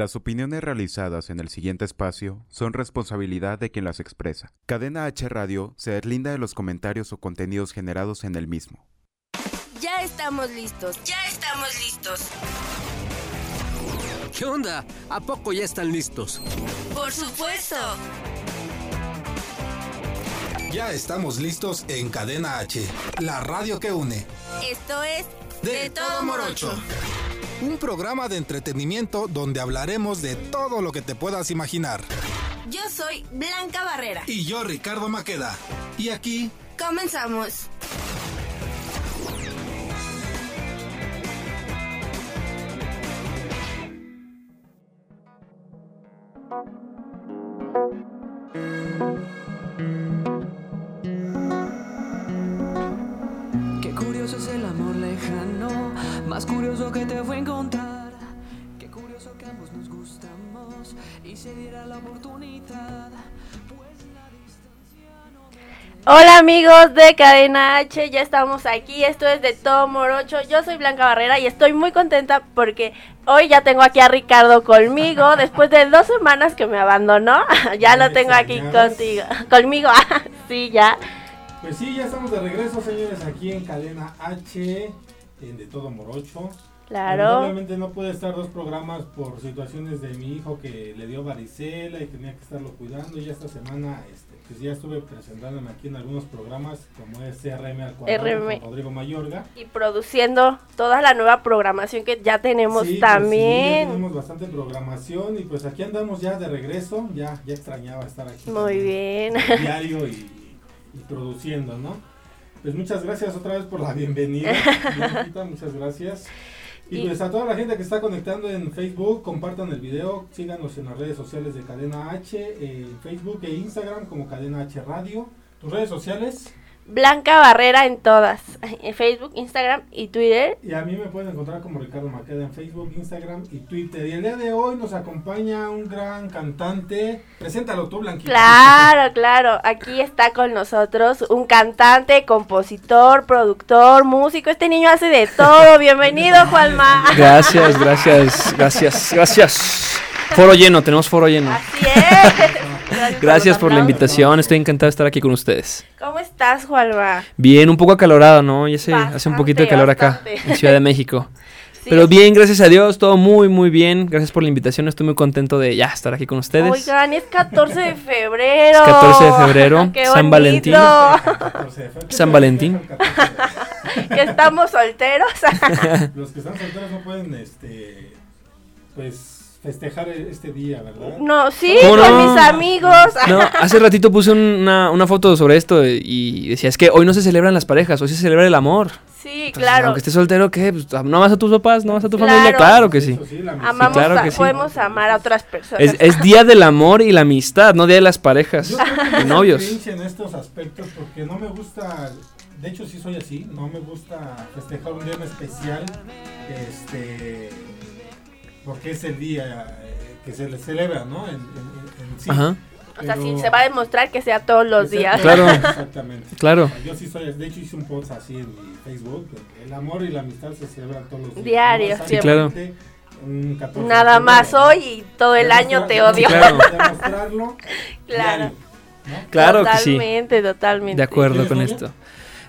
Las opiniones realizadas en el siguiente espacio son responsabilidad de quien las expresa. Cadena H Radio se deslinda de los comentarios o contenidos generados en el mismo. Ya estamos listos, ya estamos listos. ¿Qué onda? ¿A poco ya están listos? Por supuesto. Ya estamos listos en Cadena H, la radio que une. Esto es De, todo morocho. Un programa de entretenimiento donde hablaremos de todo lo que te puedas imaginar. Yo soy Blanca Barrera. Y yo, Ricardo Maqueda. Y aquí, Comenzamos. Qué curioso es el amor lejano, más curioso que te fue encontrar. Hola amigos de Cadena H, ya estamos aquí, esto es de Todo Morocho, yo soy Blanca Barrera y estoy muy contenta porque hoy ya tengo aquí a Ricardo conmigo, después de dos semanas que me abandonó, ya ¿Me lo tengo aquí contigo, conmigo, sí, ya, Pues sí, ya estamos de regreso, señores, aquí en Cadena H, en De Todo Morocho. Claro, Obviamente no pude estar dos programas por situaciones de mi hijo que le dio varicela y tenía que estarlo cuidando. Y esta semana este, pues ya estuve presentándome aquí en algunos programas como es CRM al cuadrado con Rodrigo Mayorga. y produciendo toda la nueva programación que ya tenemos Sí, pues sí, ya también, tenemos bastante programación y pues aquí andamos ya de regreso. Ya, ya extrañaba estar aquí. muy bien, diario y, y produciendo, ¿no? Pues muchas gracias otra vez por la bienvenida. Muchas gracias. Y, Y- pues a toda la gente que está conectando en Facebook, compartan el video, síganos en las redes sociales de Cadena H, eh, en Facebook e Instagram como Cadena H Radio. ¿Tus redes sociales? Blanca Barrera en todas, en Facebook, Instagram y Twitter, Y a mí me pueden encontrar como Ricardo Maqueda en Facebook, Instagram y Twitter. Y el día de hoy nos acompaña un gran cantante. Preséntalo tú, Blanquita. Claro, claro. Aquí está con nosotros un cantante, compositor, productor, músico. Este niño hace de todo. Bienvenido, Juanma. Gracias, gracias, gracias, gracias. Foro lleno, tenemos foro lleno. Así es. Gracias por la invitación, estoy encantado de estar aquí con ustedes. ¿Cómo estás, Juanma? Bien, un poco acalorado, ¿no? Ya se hace un poquito de Bastante, calor acá, bastante. en Ciudad de México. Pero bien, gracias a Dios, todo muy, muy bien. Gracias por la invitación, estoy muy contento de ya estar aquí con ustedes. Oigan, es 14 de febrero. Es 14 de febrero, Qué San Valentín. bonito. 14 de febrero. San Valentín. que estamos solteros. Los que están solteros no pueden, este, pues, festejar este día, ¿verdad? No, sí, ¿Cómo con no? mis amigos. No, hace ratito puse una, una foto sobre esto y decía, es que hoy no se celebran las parejas, hoy se celebra el amor. Sí, Entonces, claro. Aunque estés soltero, ¿qué? Pues, ¿No vas a tus papás? ¿No vas a tu Claro. familia? Claro que sí. Eso sí, la amistad. Amamos, claro a- que sí. podemos amar a otras personas. Es, es día del amor y la amistad, no día de las parejas Yo creo que de novios. En estos aspectos porque no me gusta, de hecho sí soy así, no me gusta festejar un día en especial, este, porque es el día eh, que se le celebra, ¿no? En, en- en- sí. Ajá, O sea, sí, se va a demostrar que sea todos los días. Claro. Exactamente. claro. Yo sí soy, de hecho hice un post así en mi Facebook, el amor y la amistad se celebran todos los días. Diario, Sí, claro. un 14 de Nada más hoy y todo el año te odio. Claro. Demostrarlo Claro. diario, ¿no? Claro que sí. Totalmente, totalmente. De acuerdo ¿Tienes con esto.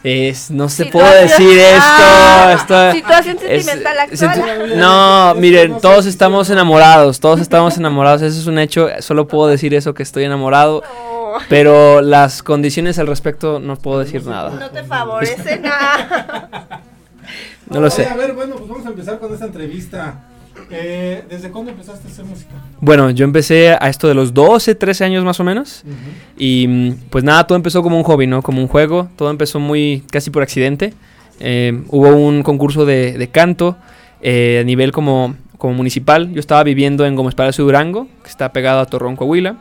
Es, no se puede decir esto. Ah, esto situación es- sentimental se- actual. no, miren, todos estamos enamorados, todos estamos enamorados, eso es un hecho, solo puedo decir eso que estoy enamorado, No, pero las condiciones al respecto no puedo decir nada. no te favorece nada. No lo sé. A ver, bueno, pues vamos a empezar con esta entrevista. Eh, ¿Desde cuándo empezaste a hacer música? Bueno, yo empecé a esto de los 12, 13 años más o menos. Y mm, pues nada, todo empezó como un hobby, ¿no? Como un juego. Todo empezó muy casi por accidente. Eh, hubo un concurso de, de canto eh, a nivel como como municipal. Yo estaba viviendo en Gómez Palacio Durango, que está pegado a Torreón, Coahuila.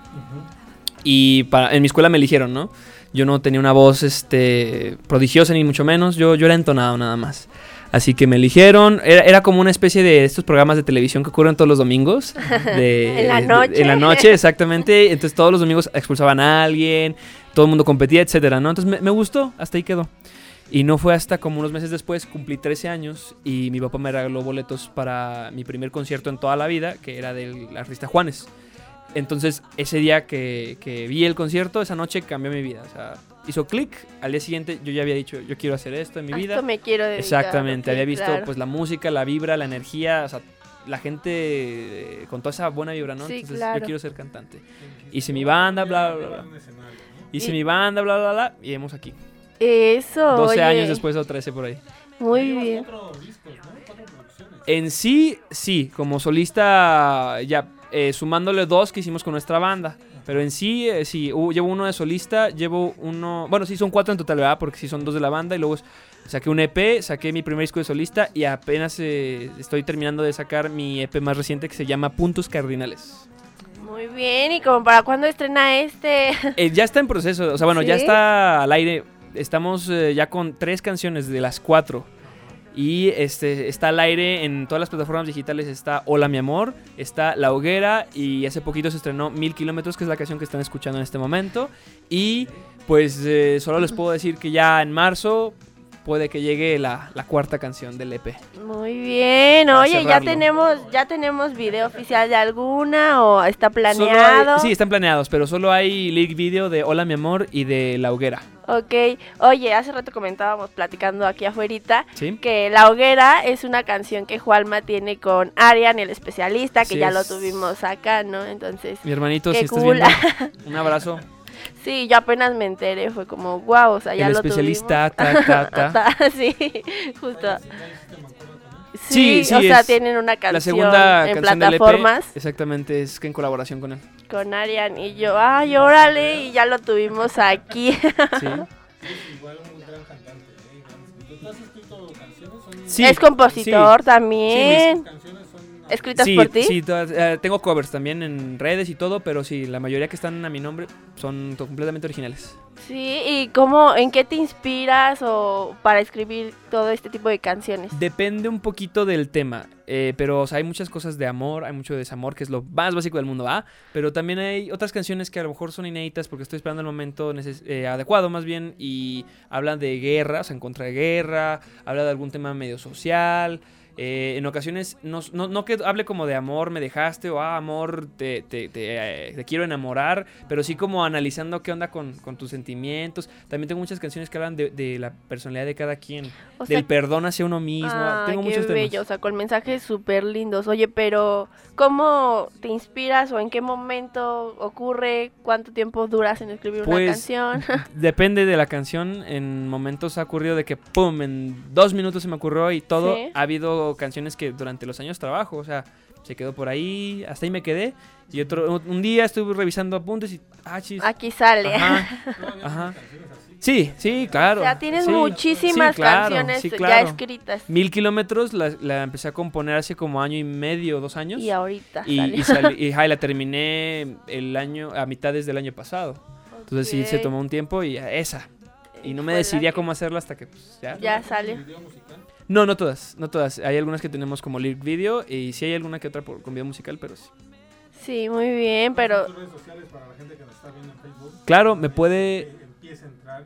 Y para, en mi escuela me eligieron, ¿no? Yo no tenía una voz este, prodigiosa ni mucho menos, yo, yo era entonado nada más. Así que me eligieron, era, era como una especie de estos programas de televisión que ocurren todos los domingos. de- En la de- noche. en la noche, exactamente. Entonces todos los domingos expulsaban a alguien, todo el mundo competía, etcétera, ¿no? Entonces me, me gustó, hasta ahí quedó. Y no fue hasta como unos meses después, cumplí 13 años y mi papá me regaló boletos para mi primer concierto en toda la vida, que era del artista Juanes. Entonces, ese día que, que vi el concierto, esa noche cambió mi vida. O sea, hizo clic. Al día siguiente yo ya había dicho, yo quiero hacer esto en mi A vida. esto me quiero dedicar, Exactamente, había visto claro. pues la música, la vibra, la energía, o sea, la gente eh, con toda esa buena vibra, ¿no? Sí, Entonces claro. yo quiero ser cantante. Hice mi banda, bla, bla, bla. Hice Y- mi banda, bla, bla, bla, y hemos aquí. Eso, 12 oye, años después o 13 por ahí. Muy bien. En sí, sí, como solista, ya eh, sumándole dos que hicimos con nuestra banda. Pero en sí, eh, sí, llevo uno de solista, llevo uno. Bueno, sí, son cuatro en total, ¿verdad? Porque sí son dos de la banda. Y luego saqué un EP, saqué mi primer disco de solista. Y apenas eh, estoy terminando de sacar mi EP más reciente que se llama Puntos Cardinales. Muy bien, ¿y como para cuándo estrena este? Eh, ya está en proceso, o sea, bueno, ya está al aire. Estamos eh, ya con tres canciones de las cuatro. Y este está al aire en todas las plataformas digitales. Está Hola mi amor, está La Hoguera y hace poquito se estrenó Mil Kilómetros, que es la canción que están escuchando en este momento. Y pues eh, solo les puedo decir que ya en marzo puede que llegue la, la cuarta canción del EP. Muy bien, oye, ya tenemos, ya tenemos video oficial de alguna o está Solo hay- planeado. sí, están planeados, pero solo hay leak video de Hola mi amor y de La Hoguera. Ok, oye, hace rato comentábamos platicando aquí afuera ¿Sí? que La Hoguera es una canción que Juanma tiene con Arian, el especialista, que Sí, ya lo tuvimos acá, ¿no? Entonces, Mi hermanito, Qué si estás cool. viendo, un abrazo. Sí, yo apenas me enteré, fue como, wow, o sea, ya El lo especialista, tuvimos. ta, ta, ta. sí, justo. Sí, Sí, sí, o sea, es tienen una canción La segunda en canción del EP, plataformas exactamente, es que en colaboración con él. con Arian y yo, ay, órale, y ya lo tuvimos aquí. Sí. Igual un gran cantante, ¿eh? Gran- ¿Tú has escrito canciones? Sí, es compositor sí. también. ¿Escritas Sí, por ti? sí, todas, eh, tengo covers también en redes y todo, pero sí, la mayoría que están a mi nombre son completamente originales. Sí, ¿y cómo, en qué te inspiras o para escribir todo este tipo de canciones? Depende un poquito del tema, eh, pero o sea, hay muchas cosas de amor, hay mucho desamor, que es lo más básico del mundo, ¿va? Pero también hay otras canciones que a lo mejor son inéditas porque estoy esperando el momento eh, adecuado más bien y hablan de guerra, o sea, en contra de guerra, habla de algún tema medio social. Eh, en ocasiones, no, no, no que hable como de amor, me dejaste, o ah, amor, te, te, te, eh, te quiero enamorar, pero sí como analizando qué onda con, con tus sentimientos. También tengo muchas canciones que hablan de, de la personalidad de cada quien, O sea, del perdón hacia uno mismo. Ah, tengo qué muchos temas. bello, o sea, con mensajes súper lindos. Oye, pero ¿cómo te inspiras o en qué momento ocurre? ¿Cuánto tiempo duras en escribir una Pues, canción? Depende de la canción. En momentos ha ocurrido de que, pum, en dos minutos se me ocurrió y todo. Sí. Ha habido canciones que durante los años trabajo, o sea, se quedó por ahí, hasta ahí me quedé. Y otro, un- día estuve revisando apuntes y, ah, chis. Aquí sale. Ajá, ajá. Sí, sí, claro. O sea, tienes sí, muchísimas sí, claro, canciones sí, ya escritas. Mil kilómetros la, la empecé a componer hace como año y medio, dos años. Y ahorita Y, salió. y salí- y, ajá, y la terminé el año, a mitades del año pasado. Entonces sí, se tomó un tiempo y esa. Y no me decidía cómo hacerla hasta que pues, ya. Ya salió. No, no todas, no todas. Hay algunas que tenemos como lyric video y sí hay alguna que otra por, con video musical, pero sí. Sí, muy bien, pero tus redes sociales para la gente que nos está viendo en Facebook. Claro, me puede...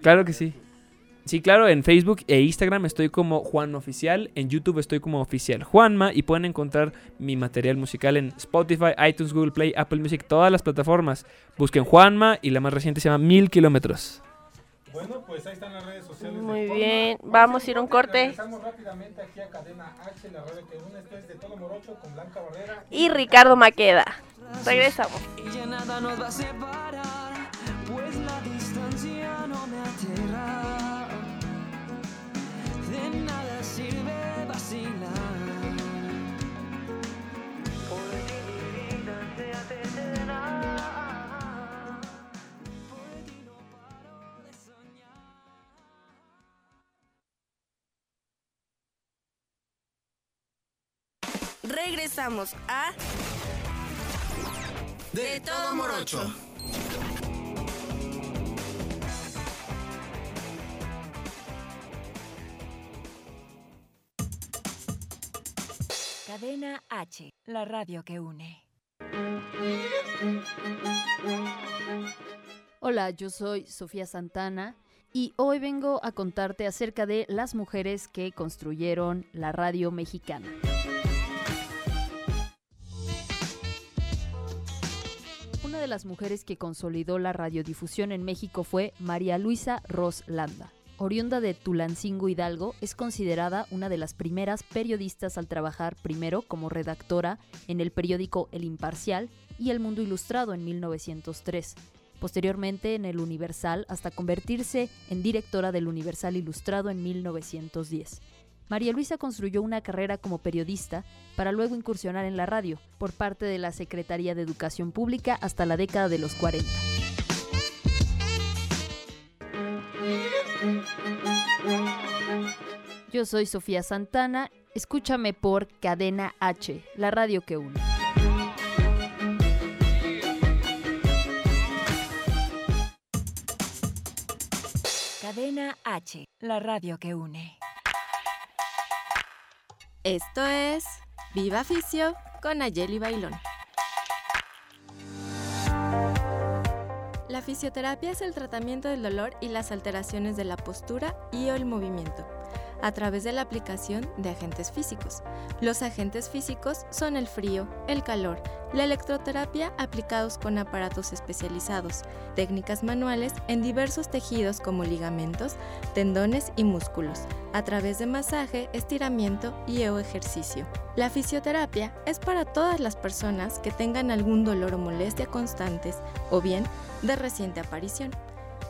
Claro que sí. Sí, claro, en Facebook e Instagram estoy como Juan Oficial, en YouTube estoy como Oficial Juanma y pueden encontrar mi material musical en Spotify, iTunes, Google Play, Apple Music, todas las plataformas. Busquen Juanma y la más reciente se llama Mil Kilómetros. Bueno, pues ahí están las redes sociales. Muy bien. Vamos a ir a un corte. Regresamos rápidamente aquí a Cadena H, la radio que une. Esto es de todo Morocho con Blanca Barrera. y Ricardo Maqueda. Regresamos. Y ya nada nos va a separar, pues la distancia no me aterra. De nada sirve vacilar. Regresamos a De todo morocho. Cadena H, la radio que une. Hola, yo soy Sofía Santana y hoy vengo a contarte acerca de las mujeres que construyeron la radio mexicana. De las mujeres que consolidó la radiodifusión en México fue María Luisa Ros Landa. Oriunda de Tulancingo Hidalgo, es considerada una de las primeras periodistas al trabajar primero como redactora en el periódico El Imparcial y El Mundo Ilustrado en 1903, posteriormente en El Universal hasta convertirse en directora del Universal Ilustrado en 1910. María Luisa construyó una carrera como periodista para luego incursionar en la radio por parte de la Secretaría de Educación Pública hasta la década de los 40. Yo soy Sofía Santana, escúchame por Cadena H, la radio que une. Cadena H, la radio que une. Esto es Viva Ficio con Ayeli Bailón. La fisioterapia es el tratamiento del dolor y las alteraciones de la postura y o el movimiento a través de la aplicación de agentes físicos. Los agentes físicos son el frío, el calor, la electroterapia aplicados con aparatos especializados, técnicas manuales en diversos tejidos como ligamentos, tendones y músculos, a través de masaje, estiramiento y o ejercicio. La fisioterapia es para todas las personas que tengan algún dolor o molestia constantes o bien de reciente aparición.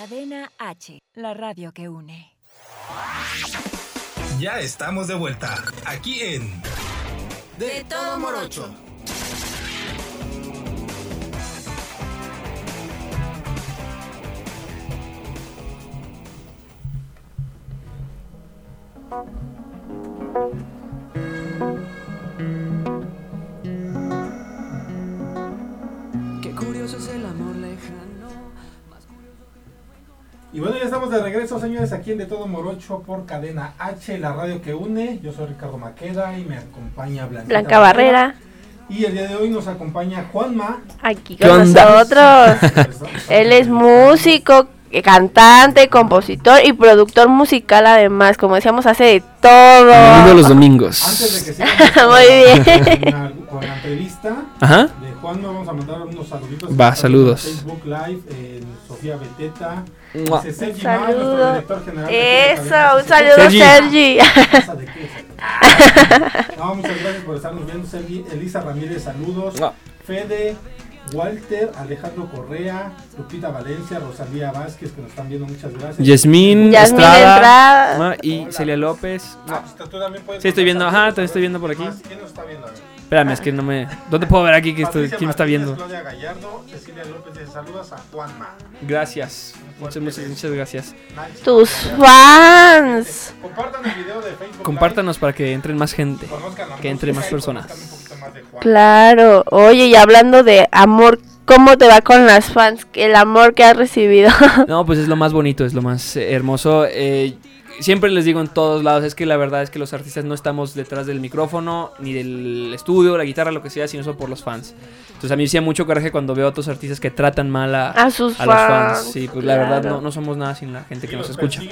Cadena H, la radio que une. Ya estamos de vuelta, aquí en De todo morocho. Ya estamos de regreso, señores, aquí en De Todo Morocho por Cadena H, la radio que une. Yo soy Ricardo Maqueda y me acompaña Blanquita Blanca Barrera, Y el día de hoy nos acompaña Juanma. aquí ¿Qué con nosotros. Él es músico, eh, cantante, compositor y productor musical además, como decíamos, hace de todo. Domingo los domingos. Antes de que sigamos Muy bien. con la, con la entrevista Ajá. de Juanma, vamos a mandar unos saluditos. Va, saludos. En Facebook Live, en Sofía Beteta. Dice Sergi Un Mal, nuestro director general Eso, un saludo Sergi. Sergi. Ah. No, muchas gracias por estarnos viendo, Sergi. Elisa Ramírez, saludos. Fede, Walter, Alejandro Correa, Lupita Valencia, Rosalía Vázquez, que nos están viendo, muchas gracias. Yasmín Estrada Estrada. y Hola. Celia López. Ah, mua. pues, tú también puedes Sí, estoy viendo, ajá, saludos, estoy viendo por aquí. Más, ¿Quién nos está viendo? A ver. Espérame, es que no me. ¿Dónde puedo ver aquí que estoy, Patricia quién me está viendo? Claudia Gallardo, Cecilia López dice saludos a Juanma. Gracias. Muchas, muchas, muchas gracias. Tus fans. Compartan el video de Facebook. Compártanos para que entren más gente. Que entre más personas. Claro. Oye, y hablando de amor, ¿cómo te va con las fans? El amor que has recibido. No, pues es lo más bonito, es lo más hermoso. Eh, siempre les digo en todos lados, es que la verdad es que los artistas no estamos detrás del micrófono, ni del estudio, la guitarra, lo que sea, sino eso por los fans. Entonces a mí me hacía mucho coraje cuando veo a otros artistas que tratan mal a, A sus a los fans. fans. Sí, pues la verdad no, no somos nada sin la gente que nos escucha. y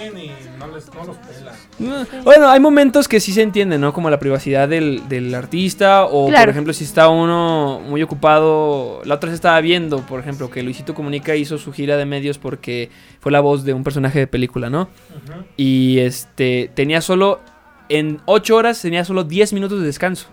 no, les, no los pelan. Mm, Bueno, hay momentos que sí se entienden, ¿no? Como la privacidad del, del artista o, por ejemplo, si está uno muy ocupado. La otra se estaba viendo, por ejemplo, que Luisito Comunica hizo su gira de medios porque fue la voz de un personaje de película, ¿no? Y este tenía solo en 8 horas tenía solo 10 minutos de descanso.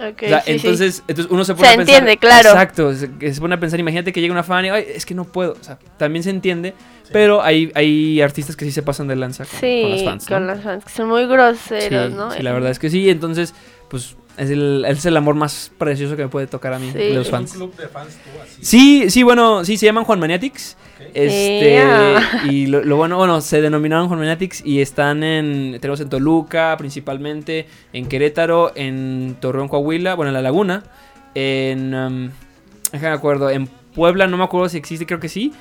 Ok, O sea, sí, sí. entonces, entonces uno se pone Se a pensar. entiende, claro. Exacto, se, se pone a pensar, imagínate que llega una fan y, ay, es que no puedo. O sea, también se entiende, pero hay, hay artistas que sí se pasan de lanza con, Sí, con las fans. ¿no? con las fans, que son muy groseros, sí, ¿no? sí, la verdad es que sí. Entonces, pues es el, es el amor más precioso que me puede tocar a mí, Sí. de los ¿Es fans. un club de fans tú así? Sí, sí, bueno, sí, se llaman Juan Maniatics. Este, Yeah. y lo, lo bueno, bueno, se denominaron Juan Maniatics y están en, tenemos en Toluca principalmente, en Querétaro, en Torreón, Coahuila, bueno, en La Laguna, en, um, déjame acuerdo, en Puebla, no me acuerdo si existe, creo que sí,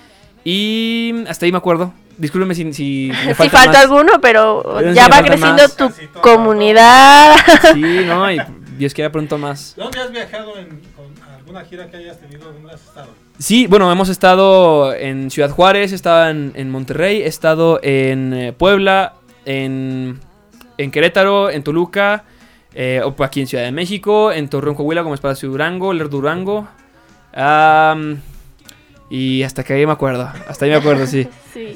y hasta ahí me acuerdo. Discúlpeme si, si me Si falta alguno, pero ya me va creciendo más. tu comunidad. Sí, no, y Dios quiera pronto más. ¿Dónde has viajado en, con alguna gira que hayas tenido? ¿Dónde has estado? Sí, bueno, hemos estado en Ciudad Juárez, he estado en, en Monterrey, he estado en eh, Puebla, en, en Querétaro, en Toluca, eh, o aquí en Ciudad de México, en Torreón, Coahuila, como es Palacio Durango, Ler Durango. am, y hasta que ahí me acuerdo, hasta ahí me acuerdo, sí. Sí.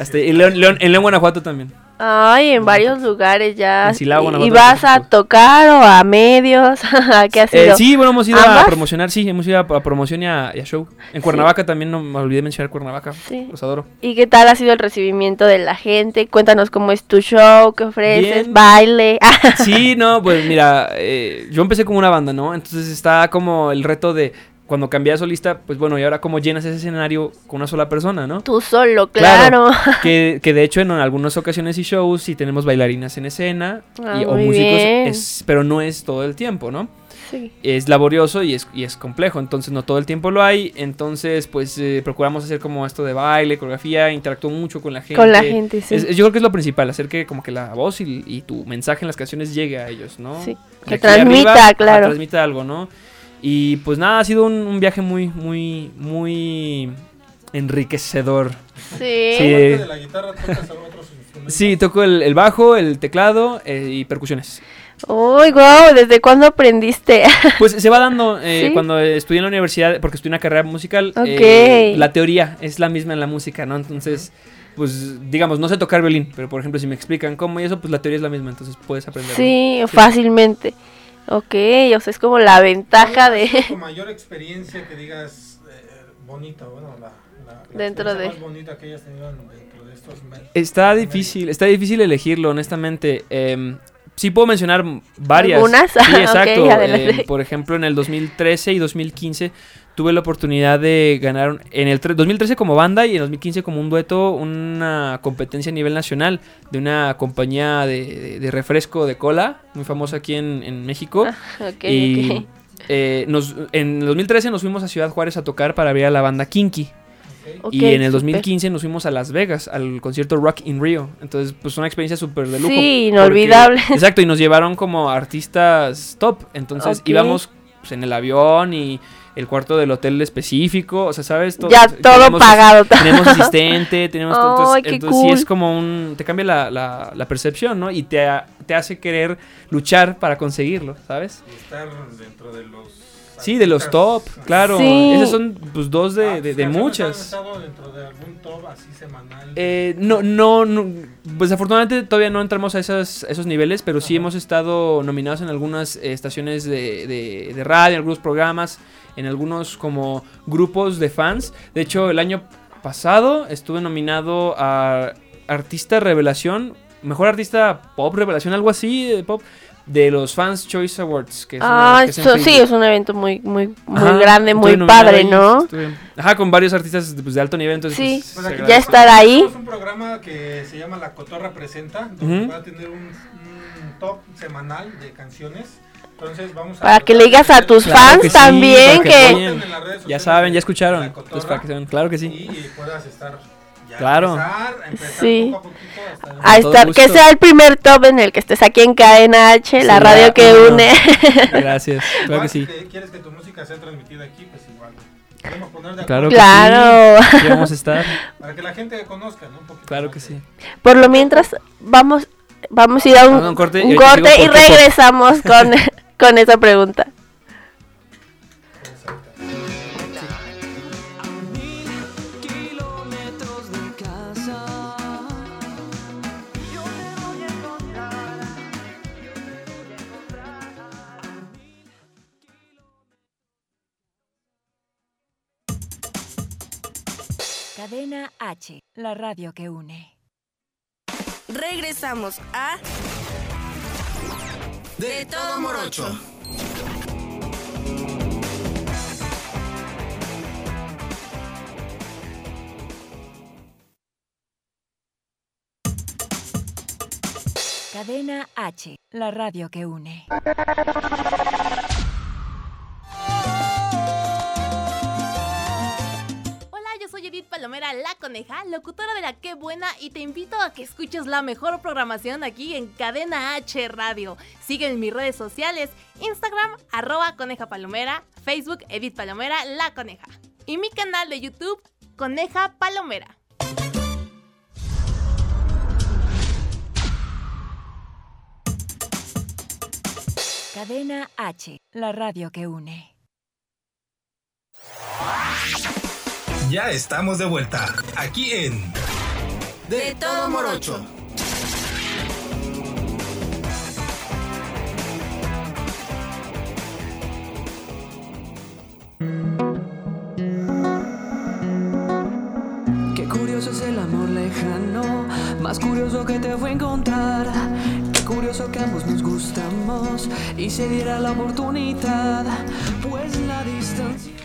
Hasta, y León, León- en León, Guanajuato también. Ay, en varios lugares ya. En Silao, ¿Y- ¿Y Guanajuato, vas a tocar o a medios? ¿A ¿Qué has Eh, ido? sí, bueno, hemos ido a promocionar, sí, hemos ido a, promoción y a, y a show. En Cuernavaca también, no me olvidé de mencionar Cuernavaca, Sí. los adoro. ¿Y qué tal ha sido el recibimiento de la gente? Cuéntanos cómo es tu show, qué ofreces, Bien. baile. Sí, no, pues mira, eh, yo empecé como una banda, ¿no? Entonces está como el reto de cuando cambié a solista, pues bueno, y ahora cómo llenas ese escenario con una sola persona, ¿no? Tú solo, claro. que, que de hecho en algunas ocasiones y shows sí tenemos bailarinas en escena Ah, y- o muy músicos, es- pero no es todo el tiempo, ¿no? Sí. Es laborioso y es, y es complejo, entonces no todo el tiempo lo hay, entonces pues eh, procuramos hacer como esto de baile, coreografía, interactúo mucho con la gente. Con la gente, sí. Es- yo creo que es lo principal, hacer que como que la voz y, y tu mensaje en las canciones llegue a ellos, ¿no? Sí, De que arriba, transmita, claro. transmita algo, ¿no? Y pues nada, ha sido un, un viaje muy, muy, muy enriquecedor. Sí. Sí, Aparte de la guitarra, ¿tocas otros instrumentos? sí, toco el, el bajo, el teclado eh, y percusiones. Uy, wow, ¿desde cuándo aprendiste? Pues se va dando eh, ¿Sí? cuando estudié en la universidad, porque estudié una carrera musical, Ok. eh, la teoría es la misma en la música, ¿no? Entonces, pues digamos, no sé tocar violín, pero por ejemplo, si me explican cómo y eso, pues la teoría es la misma, entonces puedes aprender. Sí, fácilmente. Ok, o sea, es como la ventaja ¿Cuál ha sido de... tu mayor experiencia que digas eh, bonita, bueno, la, la, la Dentro experiencia de- más bonita que hayas tenido en- dentro de estos meses? Está difícil, está difícil elegirlo, honestamente. Em, sí puedo mencionar varias. ¿Algunas? Sí, exacto. por ejemplo, en el 2013 y 2015 tuve la oportunidad de ganar un- en el tre- 2013 como banda y en el 2015 como un dueto una competencia a nivel nacional de una compañía de, de- de refresco de cola muy famosa aquí en, en México. Ok, y ok. eh, nos, en el 2013 nos fuimos a Ciudad Juárez a tocar para ver a la banda Kinky. Y en el súper. 2015 nos fuimos a Las Vegas al concierto Rock in Rio. Entonces, pues una experiencia súper de lujo. Sí, porque- inolvidable. exacto, y nos llevaron como artistas top. Entonces íbamos pues, en el avión y el cuarto del hotel específico. O sea, ¿sabes? To- Ya todo tenemos- pagado. Tenemos asistente, tenemos todo. Entonces, Ay, qué entonces sí es como un. Te cambia la, la- la percepción, ¿no? Y te, te hace querer luchar para conseguirlo, ¿sabes? Y estar dentro de los... Sí, de los top, claro. Sí. Esos son pues dos de, Ah, de- ¿tus de canciones muchas. ¿Han estado dentro de algún top así semanal? Eh, no, no, no, pues afortunadamente todavía no entramos a esos, esos niveles, pero sí hemos estado nominados en algunas eh, estaciones de, de- de radio, en algunos programas, en algunos como grupos de fans. De hecho, el año pasado estuve nominado a Artista Revelación, Mejor Artista Pop Revelación, algo así de pop, de los Fans Choice Awards. Que es una- Ah, que es en eso sí, es un evento muy, muy, muy Ajá, grande, muy padre, ahí, ¿no? estuve- ajá, con varios artistas pues, de alto nivel, entonces Sí. pues, Pues Ya estar ahí. Tenemos un programa que se llama La Cotorra Presenta, donde va a tener un, un top semanal de canciones. Entonces vamos a Para que le digas a tus Claro fans que sí, también que Ya saben, ya escucharon. Cotorra para que sepan, claro que sí. Y puedas estar ya Claro. empezar, empezar Sí. poco a poquito hasta A estar, que gusto. sea el primer top en el que estés aquí en Cadena H, la Sí, radio ya, que no. une. Gracias, claro Igual que sí. quieres que tu música sea transmitida aquí, pues igual. Podemos poner de Claro que Claro. sí. Aquí vamos a estar. para que la gente conozca, ¿no? Un poquito Claro que sí. Por lo mientras, vamos, vamos a ir a un, Vamos a un corte y un corte y regresamos con, con esa pregunta. Cadena H, la radio que une. Regresamos a De todo morocho. Cadena H, la radio que une. Edith Palomera, la coneja, locutora de la Qué Buena, y te invito a que escuches la mejor programación aquí en Cadena H Radio. Sigue en mis redes sociales, Instagram, arroba coneja palomera, Facebook, Edith Palomera, la coneja. Y mi canal de YouTube, Coneja Palomera. Cadena H, la radio que une. Ya estamos de vuelta, aquí en De todo morocho. Qué curioso es el amor lejano, más curioso que te fue encontrar. Qué curioso que ambos nos gustamos y se diera la oportunidad, pues la distancia.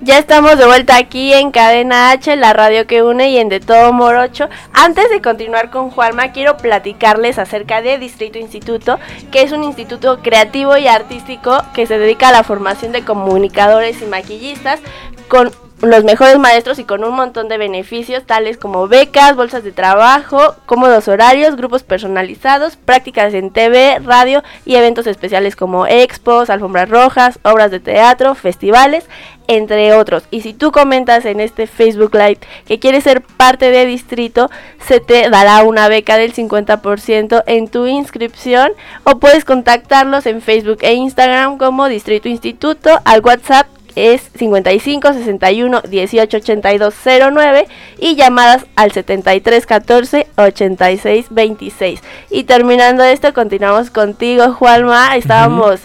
Ya estamos de vuelta aquí en Cadena H, la radio que une y en De Todo Morocho. Antes de continuar con Juanma, quiero platicarles acerca de Distrito Instituto, que es un instituto creativo y artístico que se dedica a la formación de comunicadores y maquillistas con los mejores maestros y con un montón de beneficios tales como becas, bolsas de trabajo, cómodos horarios, grupos personalizados, prácticas en TV, radio y eventos especiales como expos, alfombras rojas, obras de teatro, festivales, entre otros. Y si tú comentas en este Facebook Live que quieres ser parte de Distrito, se te dará una beca del 50% en tu inscripción o puedes contactarlos en Facebook e Instagram como Distrito Instituto al WhatsApp es 55 61 18 82 09 y llamadas al 73 14 86 26. Y terminando esto, continuamos contigo, Juanma. Estábamos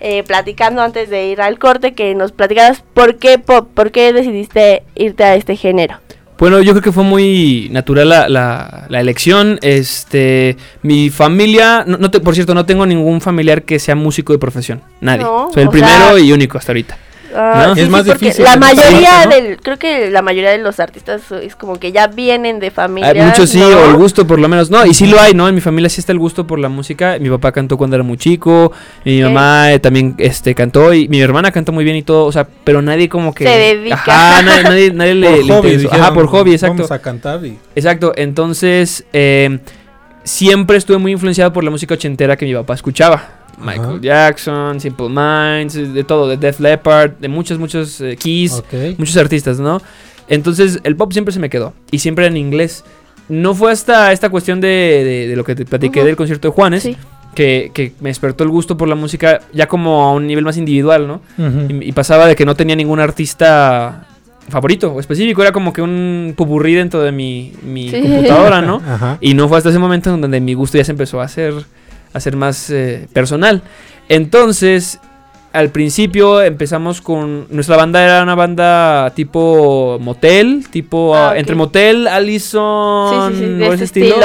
eh, platicando antes de ir al corte que nos platicaras por qué pop, por qué decidiste irte a este género. Bueno, yo creo que fue muy natural la, la, la elección. Este, mi familia, no, no te, por cierto, no tengo ningún familiar que sea músico de profesión. Nadie. No, Soy el primero sea- y único hasta ahorita. Ah, ¿No? sí, Es sí, más porque difícil La mayoría ¿no? del, creo que la mayoría de los artistas es como que ya vienen de familia. Hay muchos sí, o el gusto por lo menos. No, y sí lo hay, ¿no? En mi familia sí está el gusto por la música. Mi papá cantó cuando era muy chico. Mi mamá eh, también este, cantó. Y mi hermana canta muy bien y todo. O sea, pero nadie como que. Se dedica. Ajá, nadie, nadie, nadie le, Por le hobby. Ajá, por hobby, exacto. Vamos a cantar y... Exacto, entonces eh, siempre estuve muy influenciado por la música ochentera que mi papá escuchaba. Michael Jackson, Simple Minds, de todo, de Def Leppard, de muchos, muchos eh, Kiss, Ok. muchos artistas, ¿no? Entonces el pop siempre se me quedó y siempre en inglés. No fue hasta esta cuestión de, de- de lo que te platiqué del concierto de Juanes Sí. que, que me despertó el gusto por la música ya como a un nivel más individual, ¿no? Y, y pasaba de que no tenía ningún artista favorito o específico, era como que un pupurrí dentro de mi, mi Sí. computadora, ¿no? Ajá. Y no fue hasta ese momento en donde mi gusto ya se empezó a hacer, a ser más eh, personal. Entonces, al principio empezamos con. Nuestra banda era una banda tipo motel, tipo Ah, ah, entre motel, Allison, Sí, sí, sí, de o ese estilo.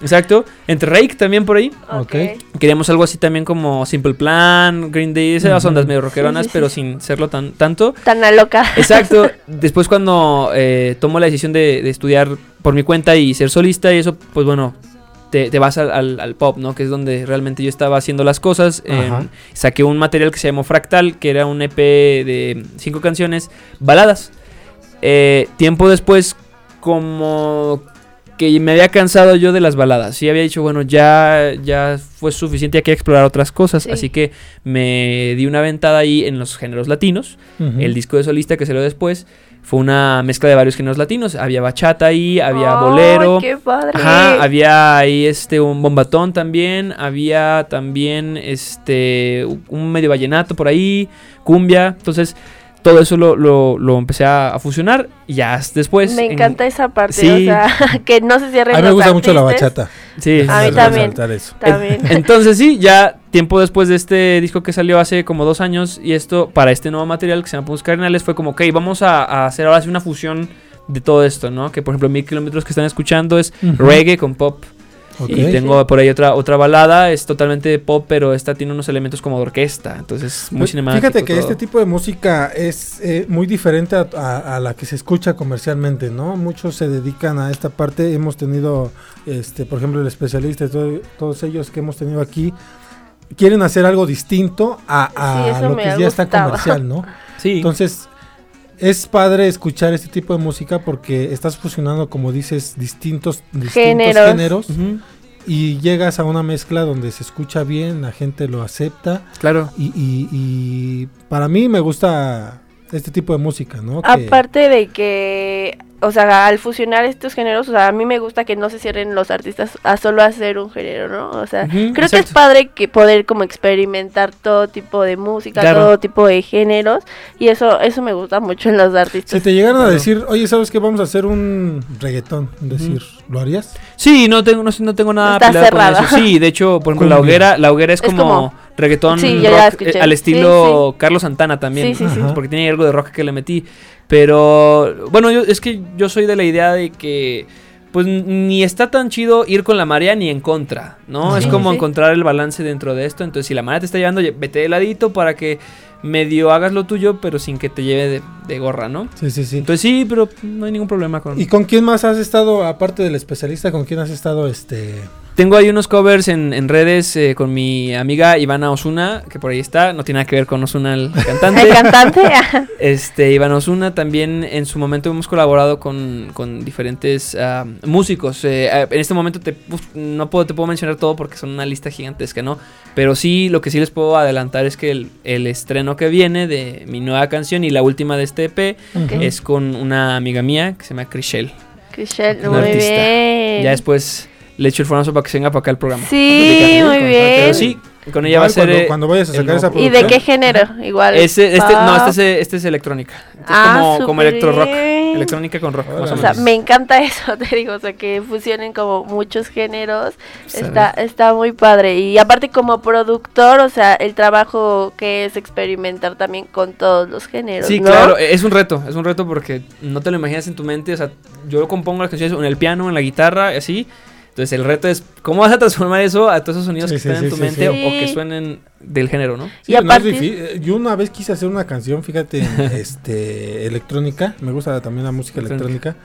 Exacto. Entre Rake también por ahí. Ok. Queríamos algo así también como Simple Plan, Green Day, esas ondas medio rockeronas, Sí, sí, pero sí. sin serlo tan tanto. Tan a loca. Exacto. Después cuando eh, tomo la decisión de, de estudiar por mi cuenta y ser solista y eso, pues bueno, te, te vas al, al- al pop, ¿no? Que es donde realmente yo estaba haciendo las cosas. Eh, Ajá. saqué un material que se llamó Fractal, que era un EP de cinco canciones, baladas. Eh, tiempo después, como que me había cansado yo de las baladas. Y había dicho, bueno, ya, ya fue suficiente, hay que explorar otras cosas. Sí. Así que me di una ventada ahí en los géneros latinos. El disco de solista que salió después fue una mezcla de varios géneros latinos. Había bachata ahí, había bolero. qué padre. Ajá, había ahí este un bombatón también, había también este un medio vallenato por ahí, cumbia. Entonces, todo eso lo, lo, lo empecé a, a fusionar y ya después. Me en- encanta esa parte, Sí. o sea, que no se cierren A mí me gusta mucho la bachata. Sí, A mí sí, también. resaltar eso. También. Entonces sí, ya tiempo después de este disco que salió hace como dos años y esto para este nuevo material que se llama Puntos Cardinales fue como, ok, vamos a, a hacer ahora sí una fusión de todo esto, ¿no? Que por ejemplo Mil Kilómetros que están escuchando es reggae con pop. Y tengo por ahí otra otra balada, es totalmente pop, pero esta tiene unos elementos como de orquesta, entonces muy Pues, cinemático. Fíjate que todo. este tipo de música es eh, muy diferente a, a- a la que se escucha comercialmente, ¿no? Muchos se dedican a esta parte. Hemos tenido, este, por ejemplo, el especialista, y todo- todos ellos que hemos tenido aquí, quieren hacer algo distinto a, a Sí, eso lo que ya está comercial, ¿no? Sí. Entonces, es padre escuchar este tipo de música porque estás fusionando, como dices, distintos, distintos Géneros. Y llegas a una mezcla donde se escucha bien, la gente lo acepta. Claro. Y, y- y para mí me gusta este tipo de música, ¿no? Que- Aparte de que, o sea, al fusionar estos géneros, o sea, a mí me gusta que no se cierren los artistas a solo hacer un género, ¿no? O sea, creo que es padre que poder como experimentar todo tipo de música, Claro. todo tipo de géneros, y eso eso me gusta mucho en los artistas. si te llegaran a decir, oye, ¿sabes qué? Vamos a hacer un reggaetón. Decir, ¿lo harías? Sí, no tengo, no, no tengo nada Está peleado con cerrada. eso. Sí, de hecho, por ejemplo, la hoguera, la hoguera es, Es como, como- reggaetón Sí, yo ya rock, eh, al Sí, estilo Carlos Santana también. Sí, sí, sí. Ajá. Porque tiene algo de rock que le metí. Pero bueno, yo, es que yo soy de la idea de que pues ni está tan chido ir con la marea ni en contra, ¿no? Sí, es como sí. encontrar el balance dentro de esto. Entonces, si la marea te está llevando, vete de ladito para que medio hagas lo tuyo, pero sin que te lleve de, de gorra, ¿no? Sí, sí, sí. Entonces sí, pero no hay ningún problema con... ¿Y con quién más has estado, aparte del especialista, con quién has estado, este... Tengo ahí unos covers en, en redes eh, con mi amiga Ivana Osuna, que por ahí está, no tiene nada que ver con Osuna el cantante. El cantante, Este, Iván Osuna también en su momento hemos colaborado con, con diferentes ah, músicos. Eh, ah, en este momento te, uf, no puedo, te puedo mencionar todo porque son una lista gigantesca, ¿no? Pero sí, lo que sí les puedo adelantar es que el, el estreno que viene de mi nueva canción y la última de este EP es con una amiga mía que se llama Crishel. Crishel, muy artista. bien. Ya después le echo el formazo para que se venga para acá el programa. Sí, muy bien. Pero sí, con ella va a ser... cuando, eh, cuando vayas a sacar esa ¿Y de producción. qué género? Igual. Ese, este, no, este es, este es electrónica. Este es Ah, como, como electro rock. bien. Electrónica con rock. más o O sea, me encanta eso, te digo, o sea, que fusionen como muchos géneros. Pues, Está, está muy padre. Y aparte como productor, o sea, el trabajo que es experimentar también con todos los géneros. Sí, ¿no? claro, e- es un reto, es un reto porque no te lo imaginas en tu mente, o sea, yo compongo las canciones en el piano, en la guitarra, así. Entonces el reto es cómo vas a transformar eso a todos esos sonidos Sí, que sí, están en tu sí, mente sí. O, o que suenen del género, ¿no? Sí, Y aparte- difícil. Yo una vez quise hacer una canción, fíjate, este, electrónica. Me gusta también la música Electrónica.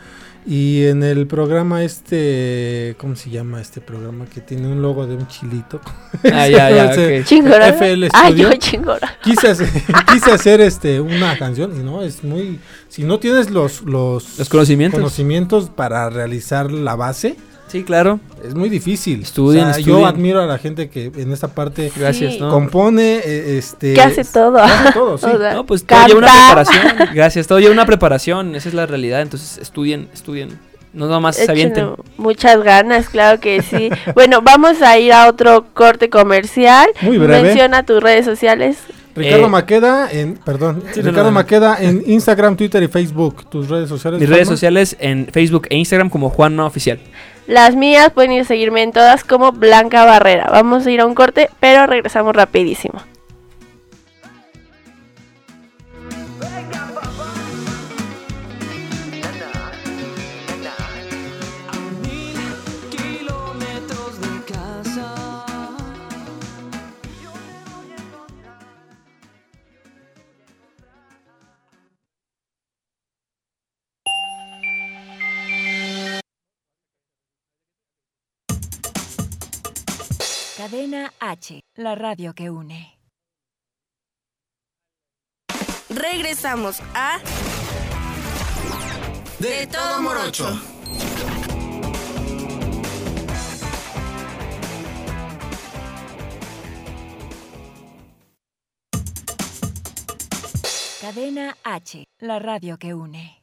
Y en el programa este, ¿cómo se llama este programa? Que tiene un logo de un chilito. Ah, ya, ya, Ese- ok. Chingora. FL Ah, yo chingora. Quise hacer, quise hacer este una canción y no, es muy... Si no tienes los, los, Los conocimientos. conocimientos para realizar la base, Sí, claro. es muy difícil. Estudien, O sea, Yo admiro a la gente que en esta parte Gracias, Sí. ¿no? compone, eh, este... Que hace todo. hace todo, sí. O sea, No, pues todo lleva una preparación. Gracias, todo lleva una preparación, esa es la realidad. Entonces estudien, estudien. No nomás se avienten. Muchas ganas, claro que sí. bueno, vamos a ir a otro corte comercial. Muy breve. Menciona tus redes sociales. Ricardo Eh, Maqueda en, perdón, Sí, Ricardo no, no. Maqueda en Instagram, Twitter y Facebook. Tus redes sociales. Mis redes sociales en Facebook e Instagram como Juanma Oficial. Las mías pueden ir a seguirme en todas como Blanca Barrera. Vamos a ir a un corte, pero regresamos rapidísimo. Cadena H, la radio que une. Regresamos a De todo morocho. Cadena H, la radio que une.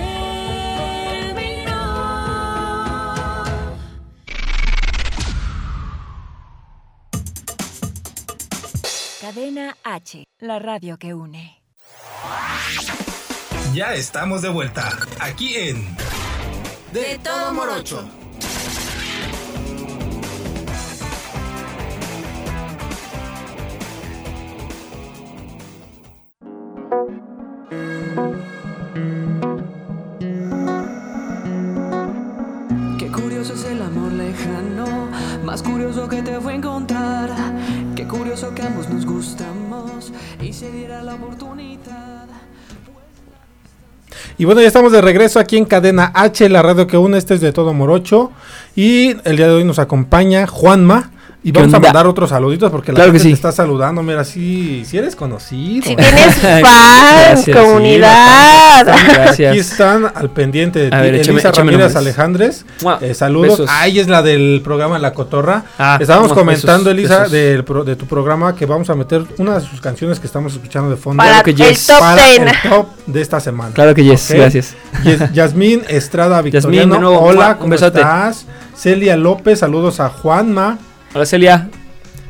Cadena H, la radio que une. Ya estamos de vuelta, aquí en De todo morocho. Qué curioso es el amor lejano, más curioso que te fue encontrar. Curioso que ambos nos gustamos y se diera la oportunidad. Y bueno, ya estamos de regreso aquí en Cadena H, la radio que une. Este es de todo Morocho. Y el día de hoy nos acompaña Juanma. Y ¿Qué vamos a mandar otros saluditos porque la Claro que gente te está saludando. Mira, si, si eres conocido. Si tienes fans, Gracias. comunidad. Gracias. Aquí están al pendiente de ti. Ver, Elisa échame Ramírez. Alejandres. Eh, saludos. Besos. Ahí es la del programa La Cotorra. Ah, Estábamos comentando, besos, Elisa, besos. del pro- de tu programa que vamos a meter una de sus canciones que estamos escuchando de fondo. Para que el yes. top para 10. el top de esta semana. Claro que yes, gracias. Yes- Yasmín Estrada Yasmín, Victoriano. de nuevo, mua, Hola, ¿cómo besote. estás? Celia López, saludos a Juanma. Hola Celia.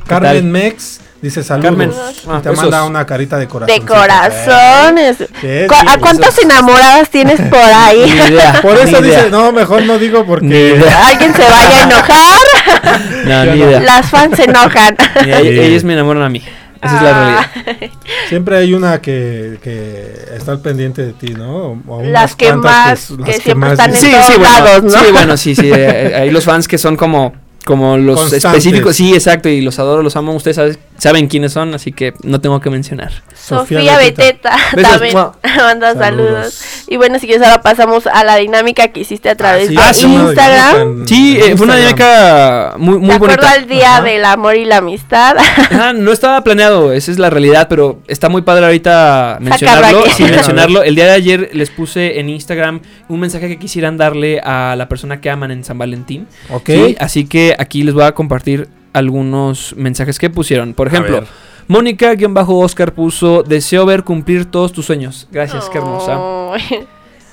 ¿Qué Carmen tal? Mex dice saludos. Carmen. Y Ah, te besos. manda una carita de corazón. De corazones. Sí, ¿Cu- sí, ¿A cuántas enamoradas tienes por ahí? Ni idea. Por eso ni idea. dice, no, mejor no digo porque. Alguien se vaya a enojar. No, Yo ni no. idea. Las fans se enojan. Ni ellos me enamoran a mí. Esa es la realidad. Ah. siempre hay una que, que está al pendiente de ti, ¿no? O- Las que más- las que siempre están en. Sí, todos sí, bueno, lados, ¿no? sí, bueno, sí, sí. eh, hay los fans que son como, como los Constantes. específicos. Sí, exacto. Y los adoro, los amo. Ustedes saben, saben quiénes son, así que no tengo que mencionar. Sofía Beteta también manda saludos. Y bueno, si quieres ahora pasamos a la dinámica que hiciste a través sí, de ah, sí. Instagram. Sí, eh, fue una dinámica muy, muy de acuerdo bonita. al día del amor y la amistad. Ajá, no estaba planeado, esa es la realidad, pero está muy padre ahorita mencionarlo. a mencionarlo, el día de ayer les puse en Instagram un mensaje que quisieran darle a la persona que aman en San Valentín. Ok. ¿sí? Así que aquí les voy a compartir algunos mensajes que pusieron. Por ejemplo, ver. Mónica-Oscar puso: Deseo ver cumplir todos tus sueños. Gracias, qué hermosa.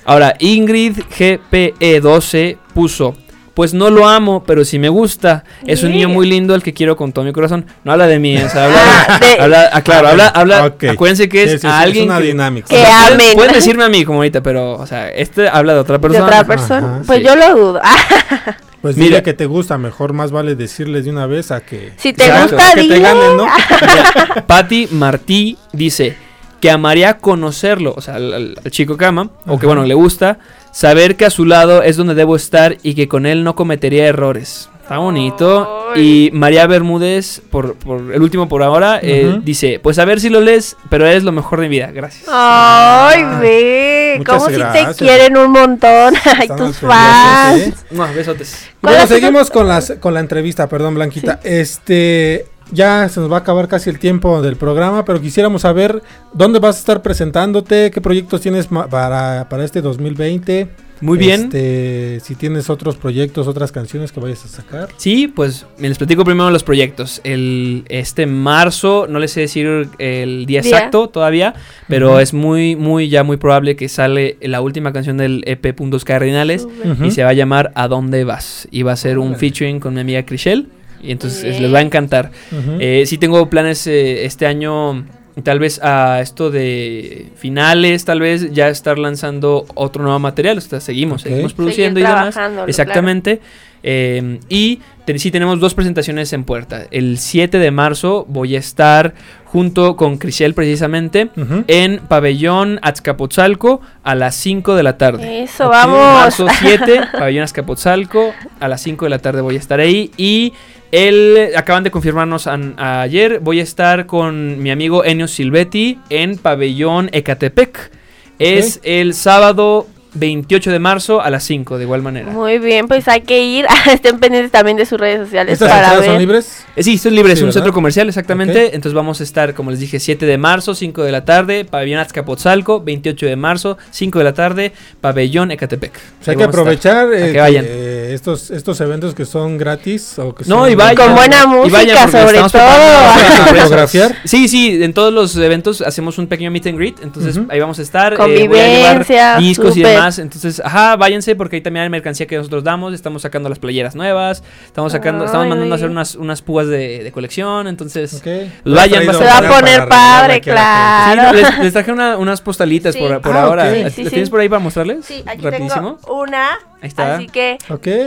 Ahora, Ingrid GPE12 puso. Pues no lo amo, pero sí me gusta. Es un niño muy lindo el que quiero con todo mi corazón. No habla de mí, o sea, habla, Ah, de- habla- ah, claro, habla, habla. Acuérdense que es Sí, sí, sí, a es alguien una que, dinámica. Que o sea, pueden- decirme a mí como ahorita, pero, o sea, este habla de otra de persona. otra persona. Ajá, pues sí. yo lo dudo. Pues Mira. dile que te gusta, mejor más vale decirles de una vez a que si te Exacto. gusta, que te ganen, ¿no? Mira, Patty Martí dice que amaría conocerlo, o sea, al, al- al chico que ama, o que bueno, le gusta, saber que a su lado es donde debo estar y que con él no cometería errores. Está bonito. Y María Bermúdez, por, por el último por ahora, eh, dice, pues a ver si lo lees, pero es lo mejor de mi vida. Gracias. Ay, ve. Muchas Como si te quieren un montón. Ay, tus fans. ¿eh? Mua, besotes. ¿Cuál Bueno, seguimos con las con la entrevista, perdón, Blanquita. Este, ya se nos va a acabar casi el tiempo del programa, pero quisiéramos saber dónde vas a estar presentándote, qué proyectos tienes para, para este 2020. Muy bien. Este, si tienes otros proyectos, otras canciones que vayas a sacar. Sí, pues me les platico primero los proyectos. El, este marzo, no les sé decir el día Día. exacto todavía, pero es muy, muy, ya muy probable que sale la última canción del EP Puntos Cardinales y se va a llamar ¿A dónde vas? Y va a ser un featuring con mi amiga Crishel. Y entonces les va a encantar. Eh, sí tengo planes eh, este año, tal vez a esto de finales, tal vez ya estar lanzando otro nuevo material. O sea, seguimos, seguimos Seguir produciendo y demás. Exactamente. Eh, y te- sí tenemos dos presentaciones en puerta. El 7 de marzo voy a estar junto con Crisiel precisamente en Pabellón Azcapotzalco a las 5 de la tarde. Eso, vamos. Marzo 7, Pabellón Azcapotzalco, a las 5 de la tarde voy a estar ahí. Y él, acaban de confirmarnos an- ayer, voy a estar con mi amigo Enio Silvetti en Pabellón Ecatepec. Es el sábado 28 de marzo a las 5, de igual manera. Muy bien, pues hay que ir. Estén pendientes también de sus redes sociales ¿Estas para ver. son libres? Eh, sí, esto es libre, Sí, es un ¿verdad? centro comercial, exactamente. Entonces vamos a estar, como les dije, 7 de marzo, 5 de la tarde, pabellón Azcapotzalco, 28 de marzo, 5 de la tarde, pabellón Ecatepec. O sea, hay que vamos a estar. aprovechar A eh, que vayan. eh, estos, estos eventos que son gratis o que No, son y vayan. Con buena Y música, vayan porque sobre todo. Sí, sí, en todos los eventos hacemos un pequeño meet and greet, entonces ahí vamos a estar. eh, voy a llevar Convivencia, discos y súper. Demás, entonces, ajá, váyanse porque ahí también hay mercancía que nosotros damos, estamos sacando las playeras nuevas, estamos sacando, estamos Ay, mandando a hacer unas, unas púas de, de colección, entonces, Ok. pues vayan, Has va a Se va a poner padre, Sí, claro. les, les traje una- unas postalitas Sí. por, por Ah, ahora. ok. ¿Las Sí, sí, tienes sí. por ahí para mostrarles? Sí, aquí Rapidísimo. tengo una. Ahí está. Así que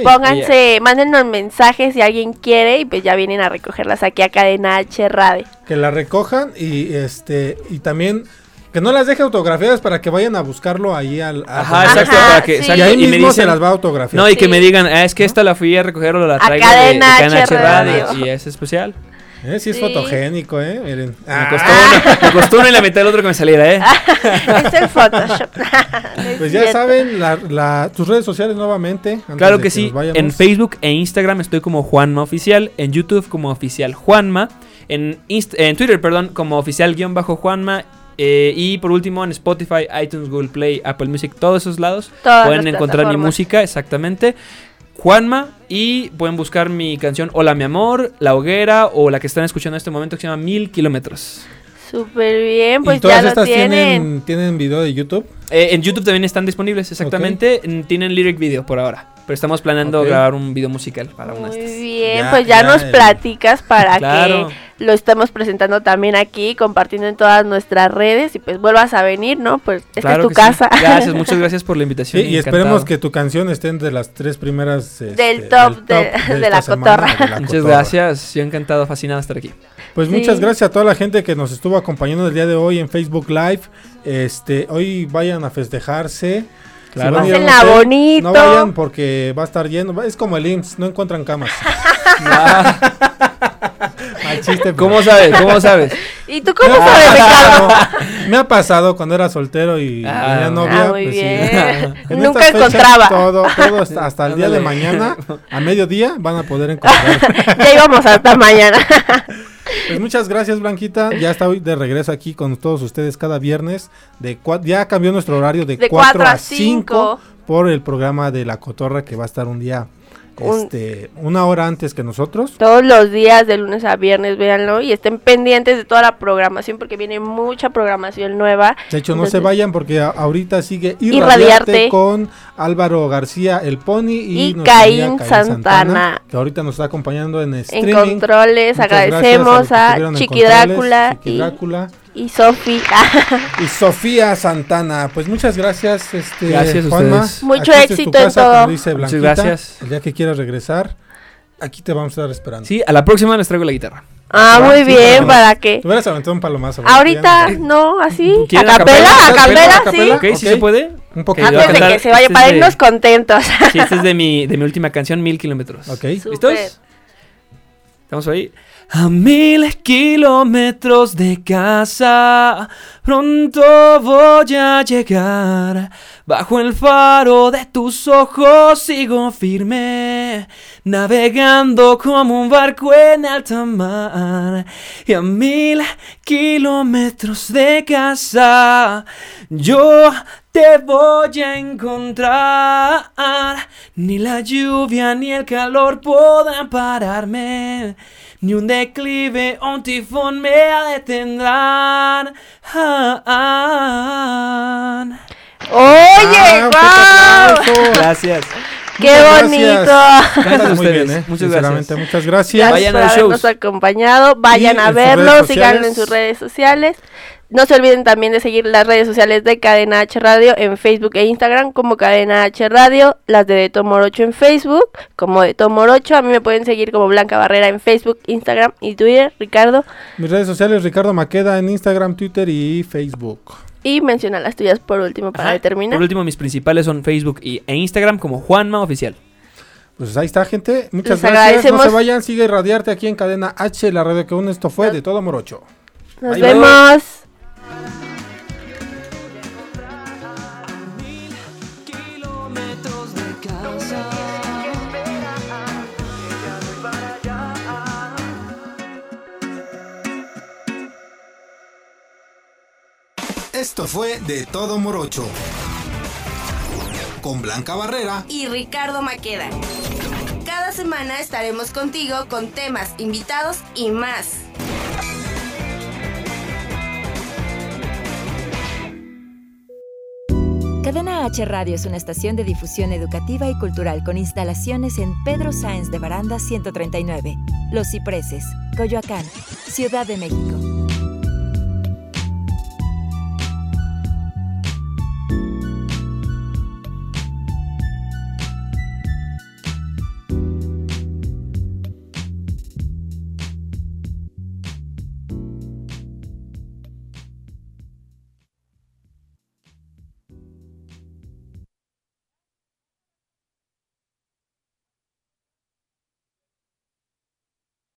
pónganse, mándenos mensajes si alguien quiere y pues ya vienen a recogerlas aquí a Cadena H Radio. Que la recojan y este y también que no las deje autografiadas para que vayan a buscarlo ahí al a- Ajá, exacto, para que, sí. exacto, Y ahí y me mismo se las va a autografiar. No, y que me digan, ah, es que esta la fui a recoger o la A traigo de, de Cadena Cadena H H Radio Radio. y es especial. Eh, sí es Sí. fotogénico, eh. Miren. Me Ah, costó, una, me costó una y la mitad del otro que me saliera, ¿eh? es el Photoshop. No Pues ya saben, la, la- tus redes sociales nuevamente. antes Claro de que sí. nos vayamos. En Facebook e Instagram estoy como Juanma Oficial. En YouTube como Oficial Juanma. En, Inst- en Twitter, perdón, como Oficial-Juanma. Eh, y por último en Spotify, iTunes, Google Play, Apple Music, todos esos lados. Todas pueden encontrar mi música, exactamente. Juanma. Y pueden buscar mi canción Hola mi amor, La Hoguera o la que están escuchando en este momento que se llama Mil Kilómetros. Súper bien, ¿Y pues todas ya lo estas tienen. tienen, tienen video de YouTube? Eh, en YouTube también están disponibles, exactamente. Mm, Tienen lyric video por ahora. Pero estamos planeando Ok. grabar un video musical para una de Muy estas. bien, Ya, pues ya, ya nos el- platicas para Claro. que lo estemos presentando también aquí, compartiendo en todas nuestras redes y pues vuelvas a venir, ¿no? Pues esta Claro es tu que sí. casa. Gracias, muchas gracias por la invitación. Sí, y encantado. esperemos que tu canción esté entre las tres primeras este, Del top de- de esta la semana cotorra. de la Muchas cotorra. gracias, yo encantado, fascinado de estar aquí. Pues Sí. muchas gracias a toda la gente que nos estuvo acompañando el día de hoy en Facebook Live. Este, hoy vayan a festejarse. Claro. Pásenla hotel, bonito. No vayan porque va a estar lleno. Es como el IMSS, no encuentran camas. Mal chiste, pero- ¿Cómo sabes? ¿Cómo sabes? ¿Y tú cómo sabes, Ricardo? Me ha pasado cuando era soltero y Ah, tenía novia. ah, muy pues, sí. bien. En Nunca estas fechas, encontraba. Todo, todo hasta, hasta el día de mañana, a mediodía, van a poder encontrar. ya íbamos hasta mañana. Pues muchas gracias, Blanquita. Ya está hoy de regreso aquí con todos ustedes cada viernes. De ya cambió nuestro horario de, De 4 cuatro a a 5 por el programa de La Cotorra que va a estar un día, Un- este, una hora antes que nosotros. Todos los días, de lunes a viernes, véanlo y estén pendientes de toda la programación porque viene mucha programación nueva. De hecho, no se vayan porque a- ahorita sigue Irradiarte. Irradiarte con Álvaro García, el Pony y, Caín Caín Santana. que ahorita nos está acompañando en En controles, Muchas agradecemos a, Chiqui Chiqui Drácula y Sofi. y Sofía Santana. Pues muchas gracias, este, Gracias Juanma. ustedes. Mucho Aquí esta es tu éxito en casa, todo. dice Muchas gracias. El día que quieras regresar, aquí te vamos a estar esperando. Sí, a la próxima les traigo la guitarra. Ah, muy Sí, bien, para que... Te hubieras aventado un palomazo. Ahorita, no- así, a ¿Quieren a capela, a capela, sí. ¿Ok? ¿Sí Ok. se puede? Un poquito. Antes de que se vaya, este para de- irnos contentos. Sí, esta es de mi, de mi última canción, Mil Kilómetros. Ok. ¿Listos? ¿Estamos ahí? A mil kilómetros de casa, pronto voy a llegar. Bajo el faro de tus ojos sigo firme, navegando como un barco en alta mar. Y a mil kilómetros de casa, yo te voy a encontrar. Ni la lluvia ni el calor podrán pararme. Ni un declive o un tifón me detendrán. Oye, Ah, wow. Gracias. Qué Muchas bonito. gracias. Muy bien, ¿eh? Muchas Sinceramente, gracias. Muchas gracias. Vayan por habernos shows. acompañado. Vayan Y a verlo, síganlo en sus redes sociales. No se olviden también de seguir las redes sociales de Cadena H Radio en Facebook e Instagram como Cadena H Radio, las de Deto Morocho en Facebook como Deto Morocho. A mí me pueden seguir como Blanca Barrera en Facebook, Instagram y Twitter, Ricardo. Mis redes sociales, Ricardo Maqueda en Instagram, Twitter y Facebook. Y menciona las tuyas por último para Ajá. determinar. Por último, mis principales son Facebook y, e Instagram como Juanma Oficial. Pues ahí está, gente. Muchas Les gracias. No se vayan, sigue Irradiarte aquí en Cadena H, la radio que une. Esto fue de todo morocho. Nos Bye, bye. Esto fue De Todo Morocho. Con Blanca Barrera y Ricardo Maqueda. Cada semana estaremos contigo con temas, invitados y más. Cadena H Radio es una estación de difusión educativa y cultural con instalaciones en Pedro Sáenz de Baranda 139, Los Cipreses, Coyoacán, Ciudad de México.